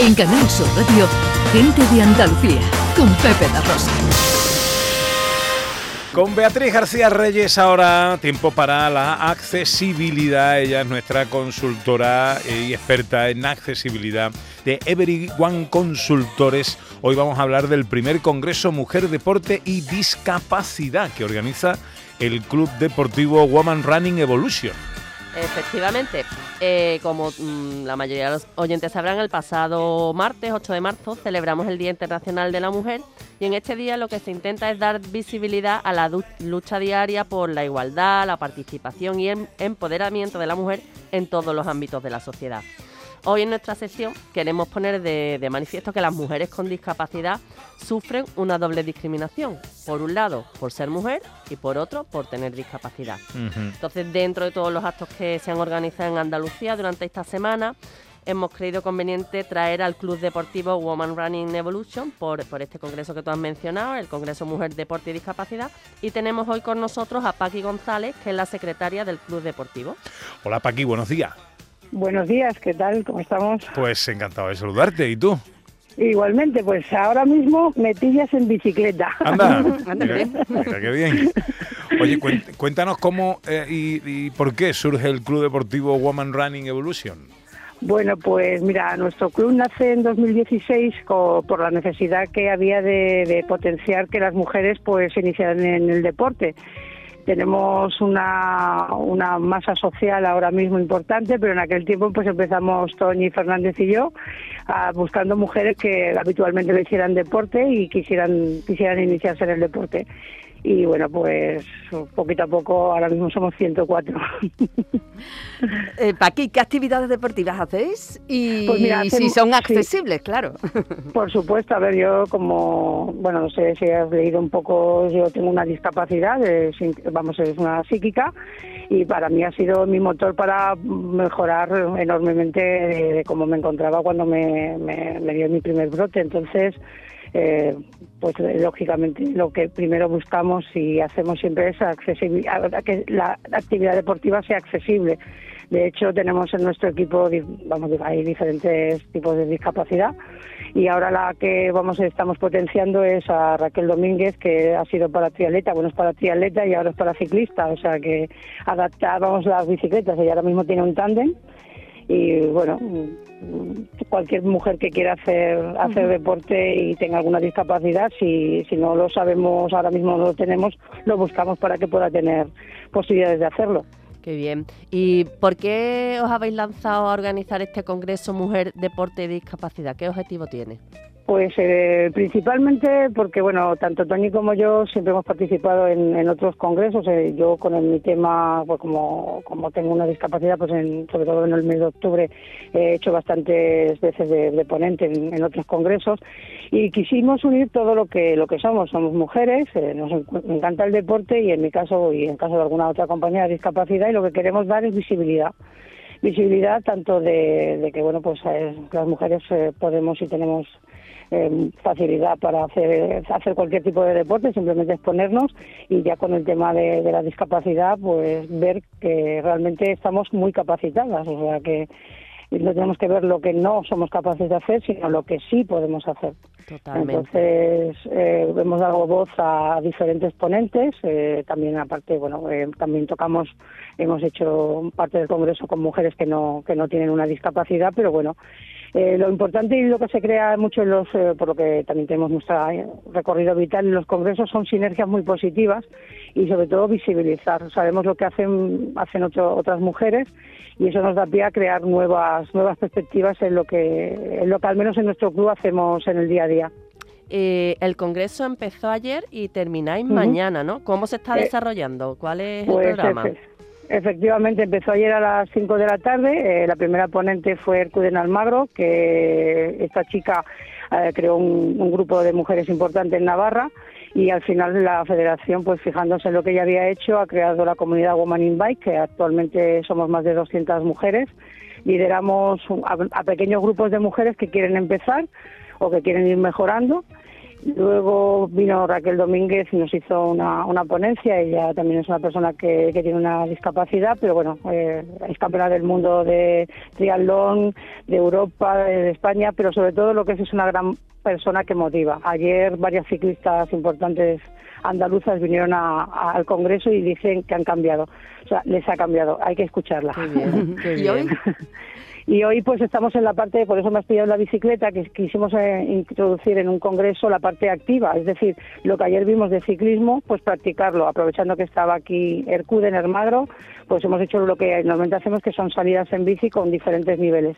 En Canal Sur Radio, Gente de Andalucía, con Pepe La Rosa. Con Beatriz García Reyes ahora, tiempo para la accesibilidad. Ella es nuestra consultora y experta en accesibilidad de Everyone Consultores. Hoy vamos a hablar del primer Congreso Mujer, Deporte y Discapacidad que organiza el Club Deportivo Woman Running Evolution. Efectivamente, eh, como mm, la mayoría de los oyentes sabrán, el pasado martes 8 de marzo celebramos el Día Internacional de la Mujer y en este día lo que se intenta es dar visibilidad a la lucha diaria por la igualdad, la participación y el empoderamiento de la mujer en todos los ámbitos de la sociedad. Hoy en nuestra sección queremos poner de, manifiesto que las mujeres con discapacidad sufren una doble discriminación. Por un lado, por ser mujer y por otro, por tener discapacidad. Entonces, dentro de todos los actos que se han organizado en Andalucía durante esta semana, hemos creído conveniente traer al Club Deportivo Woman Running Evolution por, por este congreso que tú has mencionado, el Congreso Mujer, Deporte y Discapacidad. Y tenemos hoy con nosotros a Paqui González, que es la secretaria del Club Deportivo. Hola Paqui, buenos días. Buenos días, ¿qué tal? ¿Cómo estamos? Pues encantado de saludarte. ¿Y tú? Igualmente, pues ahora mismo me pillas en bicicleta. Anda, mira, qué bien. Oye, cuéntanos cómo eh, y, por qué surge el Club Deportivo Woman Running Evolution. Bueno, pues mira, nuestro club nace en 2016 por la necesidad que había de, de potenciar que las mujeres pues se iniciaran en el deporte tenemos una, una masa social ahora mismo importante, pero en aquel tiempo pues empezamos Toñi Fernández y yo buscando mujeres que habitualmente le hicieran deporte y quisieran, quisieran iniciarse en el deporte y bueno, pues poquito a poco ahora mismo somos 104. eh, Paqui, ¿qué actividades deportivas hacéis? Y pues si son accesibles, claro. Por supuesto, a ver, yo como, bueno, no sé si has leído un poco, yo tengo una discapacidad, vamos, es una psíquica, y para mí ha sido mi motor para mejorar enormemente de, cómo me encontraba cuando me, me, me dio mi primer brote. Entonces, eh, pues lógicamente lo que primero buscamos y hacemos siempre es que la actividad deportiva sea accesible. De hecho, tenemos en nuestro equipo, vamos, hay diferentes tipos de discapacidad y ahora la que vamos estamos potenciando es a Raquel Domínguez, que ha sido para triatleta, bueno, es para triatleta y ahora es para ciclista, o sea que adaptábamos las bicicletas, ella ahora mismo tiene un tándem y bueno, cualquier mujer que quiera hacer hacer deporte y tenga alguna discapacidad, si, si no lo sabemos, ahora mismo no lo tenemos, lo buscamos para que pueda tener posibilidades de hacerlo. Qué bien. ¿Y por qué os habéis lanzado a organizar este Congreso Mujer, Deporte y Discapacidad? ¿Qué objetivo tiene? Pues eh, principalmente porque, bueno, tanto Tony como yo siempre hemos participado en, otros congresos. Eh, yo con mi tema, pues como, como tengo una discapacidad, pues sobre todo en el mes de octubre he hecho bastantes veces de, ponente en, otros congresos y quisimos unir todo lo que lo que somos. Somos mujeres, eh, nos encanta el deporte y en mi caso y en caso de alguna otra compañía de discapacidad y lo que queremos dar es visibilidad visibilidad tanto de, que bueno pues las mujeres podemos y tenemos eh, facilidad para hacer, cualquier tipo de deporte, simplemente exponernos y ya con el tema de, la discapacidad, pues ver que realmente estamos muy capacitadas, o sea que no tenemos que ver lo que no somos capaces de hacer, sino lo que sí podemos hacer. Entonces, eh, hemos dado voz a diferentes ponentes, eh, también aparte, bueno, eh, también tocamos, hemos hecho parte del Congreso con mujeres que no, que no tienen una discapacidad, pero bueno, eh, lo importante y lo que se crea mucho en los, eh, por lo que también tenemos nuestro recorrido vital en los congresos, son sinergias muy positivas y sobre todo visibilizar. Sabemos lo que hacen, hacen otras mujeres y eso nos da pie a crear nuevas, nuevas perspectivas en lo, que, en lo que al menos en nuestro club hacemos en el día a día. Eh, el congreso empezó ayer y termináis mañana, ¿no? ¿Cómo se está desarrollando? ¿Cuál es el pues, programa? Efectivamente, empezó ayer a las 5 de la tarde. Eh, la primera ponente fue Ercuden Almagro, que esta chica eh, creó un, grupo de mujeres importante en Navarra y al final la federación, pues fijándose en lo que ella había hecho, ha creado la comunidad Woman in Bike, que actualmente somos más de 200 mujeres. Lideramos a pequeños grupos de mujeres que quieren empezar o que quieren ir mejorando Luego vino Raquel Domínguez y nos hizo una, una ponencia. Ella también es una persona que, que tiene una discapacidad, pero bueno, eh, es campeona del mundo de triatlón, de Europa, de, España, pero sobre todo lo que es es una gran persona que motiva. Ayer varias ciclistas importantes andaluzas vinieron al Congreso y dicen que han cambiado. O sea, les ha cambiado. Hay que escucharla. ¿Y hoy? Y hoy pues estamos en la parte, por eso me has pillado la bicicleta, que quisimos eh, introducir en un congreso la parte activa, es decir, lo que ayer vimos de ciclismo, pues practicarlo, aprovechando que estaba aquí Hercude en Hermagro, pues hemos hecho lo que normalmente hacemos, que son salidas en bici con diferentes niveles.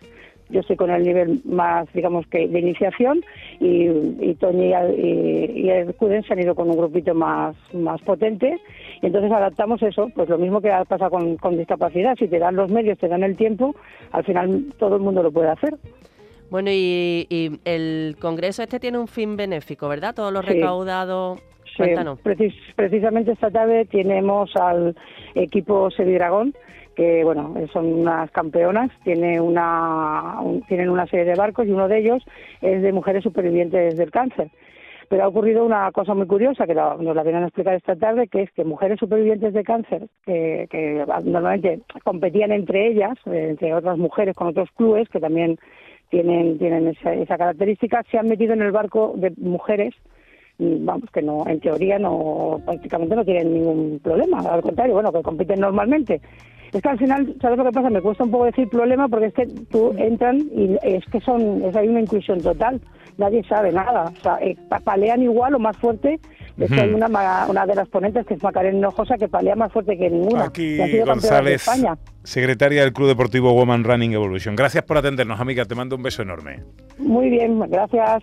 Yo estoy con el nivel más, digamos que, de iniciación y, y Toñi y, y se han ido con un grupito más, más potente y entonces adaptamos eso, pues lo mismo que pasa con, con discapacidad, si te dan los medios, te dan el tiempo, al final todo el mundo lo puede hacer. Bueno, y, el Congreso este tiene un fin benéfico, ¿verdad? Todos los recaudados... Cuéntanos. precisamente esta tarde tenemos al equipo Sevidragón, que bueno, son unas campeonas, tiene una, tienen una serie de barcos y uno de ellos es de mujeres supervivientes del cáncer. Pero ha ocurrido una cosa muy curiosa que nos la vienen a explicar esta tarde, que es que mujeres supervivientes de cáncer, que, normalmente competían entre ellas, entre otras mujeres con otros clubes que también tienen, tienen esa, esa característica, se han metido en el barco de mujeres vamos, que no, en teoría no, prácticamente no tienen ningún problema, al contrario, bueno, que compiten normalmente. Es que al final, ¿sabes lo que pasa? Me cuesta un poco decir problema porque es que tú entran y es que son, es hay una inclusión total nadie sabe nada. O sea, eh, palean igual o más fuerte. De hecho, hay una, una de las ponentes que es Macarena Hinojosa que palea más fuerte que ninguna. Aquí González, secretaria del Club Deportivo Woman Running Evolution. Gracias por atendernos, amiga. Te mando un beso enorme. Muy bien, gracias.